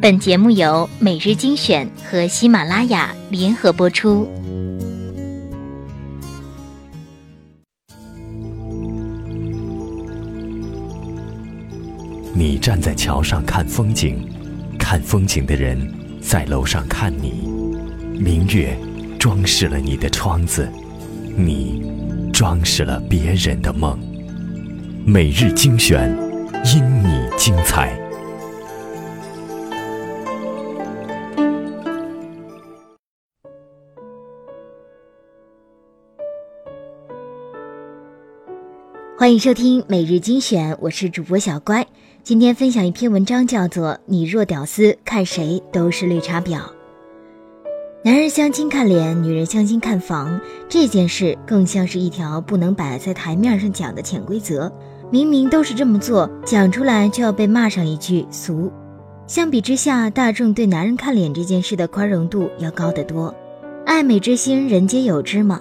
本节目由每日精选和喜马拉雅联合播出。你站在桥上看风景，看风景的人在楼上看你。明月装饰了你的窗子，你装饰了别人的梦。每日精选，因你精彩。欢迎收听每日精选，我是主播小乖。今天分享一篇文章，叫做《你若屌丝，看谁都是绿茶婊》。男人相亲看脸，女人相亲看房，这件事更像是一条不能摆在台面上讲的潜规则。明明都是这么做，讲出来就要被骂上一句俗。相比之下，大众对男人看脸这件事的宽容度要高得多。爱美之心，人皆有之嘛。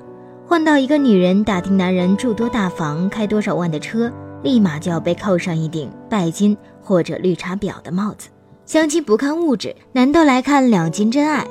换到一个女人打听男人住多大房、开多少万的车，立马就要被扣上一顶拜金或者绿茶婊的帽子。相亲不看物质，难道来看两金真爱？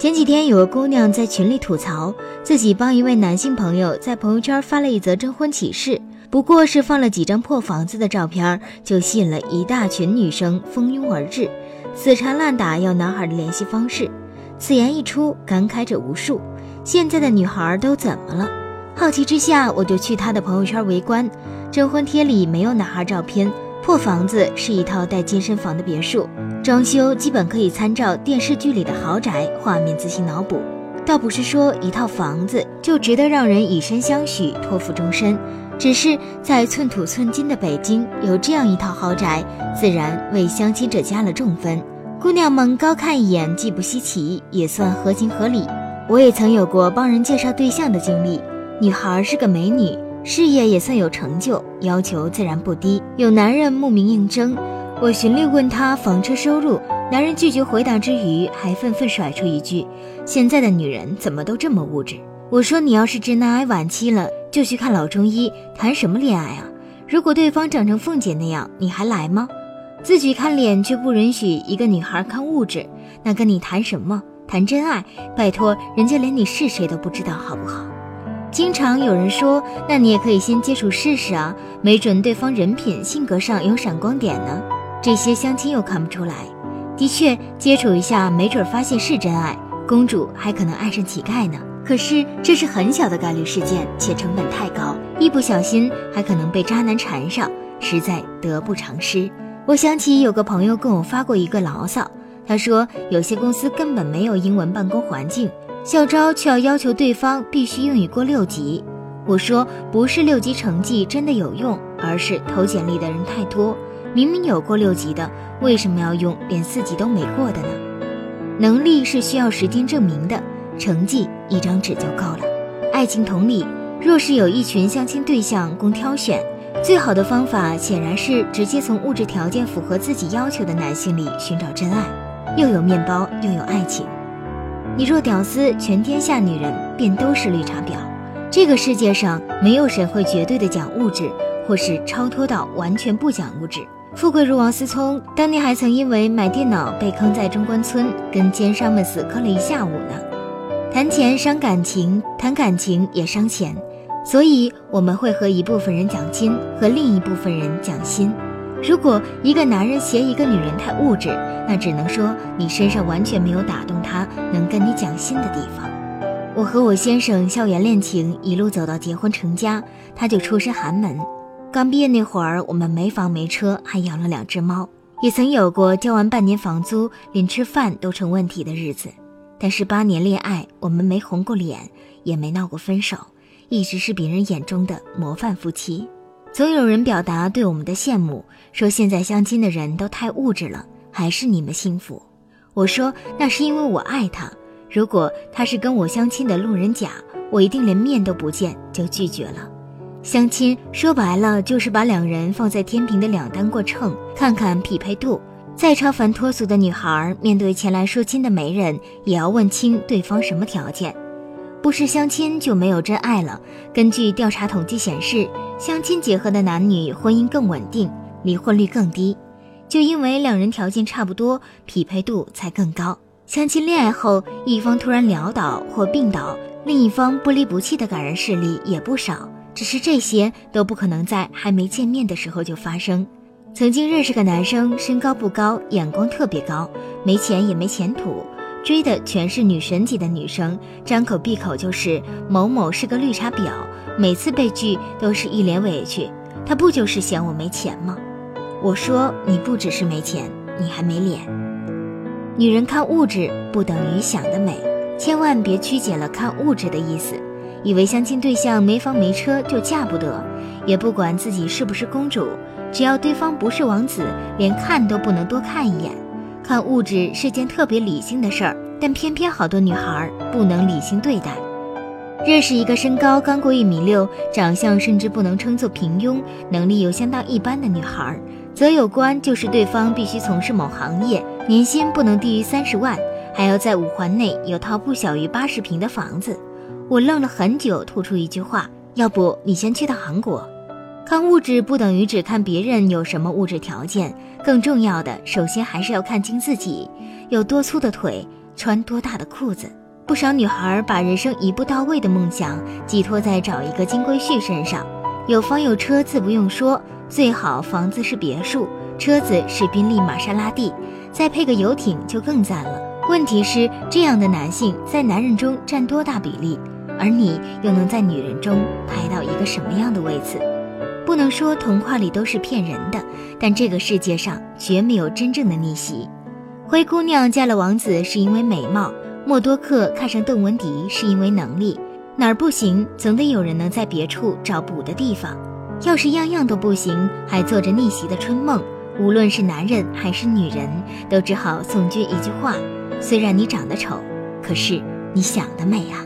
前几天有个姑娘在群里吐槽，自己帮一位男性朋友在朋友圈发了一则征婚启事，不过是放了几张破房子的照片，就吸引了一大群女生蜂拥而至，死缠烂打要男孩的联系方式。此言一出，感慨者无数。现在的女孩都怎么了？好奇之下，我就去她的朋友圈围观。征婚贴里没有男孩照片，破房子是一套带健身房的别墅，装修基本可以参照电视剧里的豪宅，画面自行脑补。倒不是说一套房子就值得让人以身相许，托付终身，只是在寸土寸金的北京有这样一套豪宅，自然为相亲者加了重分。姑娘们高看一眼，既不稀奇，也算合情合理。我也曾有过帮人介绍对象的经历，女孩是个美女，事业也算有成就，要求自然不低。有男人慕名应征，我循例问他房车收入，男人拒绝回答之余，还愤愤甩出一句：“现在的女人怎么都这么物质？”我说：“你要是直男癌晚期了，就去看老中医，谈什么恋爱啊？如果对方长成凤姐那样，你还来吗？自己看脸却不允许一个女孩看物质，那跟你谈什么？”谈真爱，拜托，人家连你是谁都不知道，好不好？经常有人说，那你也可以先接触试试啊，没准对方人品、性格上有闪光点呢。这些相亲又看不出来。的确，接触一下，没准发现是真爱，公主还可能爱上乞丐呢。可是这是很小的概率事件，且成本太高，一不小心还可能被渣男缠上，实在得不偿失。我想起有个朋友跟我发过一个牢骚。他说，有些公司根本没有英文办公环境，校招却要要求对方必须英语过六级。我说，不是六级成绩真的有用，而是投简历的人太多。明明有过六级的，为什么要用连四级都没过的呢？能力是需要时间证明的，成绩一张纸就够了。爱情同理，若是有一群相亲对象供挑选，最好的方法显然是直接从物质条件符合自己要求的男性里寻找真爱。又有面包又有爱情，你若屌丝，全天下女人便都是绿茶婊。这个世界上没有谁会绝对的讲物质，或是超脱到完全不讲物质。富贵如王思聪，当年还曾因为买电脑被坑在中关村，跟奸商们死磕了一下午呢。谈钱伤感情，谈感情也伤钱，所以我们会和一部分人讲金，和另一部分人讲心。如果一个男人嫌一个女人太物质，那只能说你身上完全没有打动他能跟你讲心的地方。我和我先生校园恋情一路走到结婚成家，他就出身寒门。刚毕业那会儿，我们没房没车，还养了两只猫，也曾有过交完半年房租连吃饭都成问题的日子。但是八年恋爱，我们没红过脸，也没闹过分手，一直是别人眼中的模范夫妻。总有人表达对我们的羡慕，说现在相亲的人都太物质了，还是你们幸福。我说那是因为我爱他，如果他是跟我相亲的路人甲，我一定连面都不见就拒绝了。相亲说白了就是把两人放在天平的两端过秤，看看匹配度。再超凡脱俗的女孩，面对前来说亲的媒人，也要问清对方什么条件。不是相亲就没有真爱了。根据调查统计显示，相亲结合的男女婚姻更稳定，离婚率更低。就因为两人条件差不多，匹配度才更高。相亲恋爱后，一方突然潦倒或病倒，另一方不离不弃的感人事例也不少。只是这些都不可能在还没见面的时候就发生。曾经认识个男生，身高不高，眼光特别高，没钱也没前途，追的全是女神级的女生，张口闭口就是某某是个绿茶婊，每次被拒都是一脸委屈。他不就是嫌我没钱吗？我说你不只是没钱，你还没脸。女人看物质不等于想得美，千万别曲解了看物质的意思，以为相亲对象没房没车就嫁不得，也不管自己是不是公主，只要对方不是王子，连看都不能多看一眼。看物质是件特别理性的事儿，但偏偏好多女孩不能理性对待。认识一个身高刚过一米六，长相甚至不能称作平庸，能力又相当一般的女孩。择友观就是对方必须从事某行业，年薪不能低于三十万，还要在五环内有套不小于八十平的房子。我愣了很久，吐出一句话：要不你先去趟韩国。看物质不等于只看别人有什么物质条件，更重要的，首先还是要看清自己有多粗的腿，穿多大的裤子。不少女孩把人生一步到位的梦想寄托在找一个金龟婿身上，有房有车自不用说。最好房子是别墅，车子是宾利、玛莎拉蒂，再配个游艇就更赞了。问题是，这样的男性在男人中占多大比例？而你又能在女人中排到一个什么样的位次？不能说童话里都是骗人的，但这个世界上绝没有真正的逆袭。灰姑娘嫁了王子是因为美貌，默多克看上邓文迪是因为能力。哪儿不行，总得有人能在别处找补的地方。要是样样都不行，还做着逆袭的春梦，无论是男人还是女人，都只好送君一句话：虽然你长得丑，可是你想得美啊。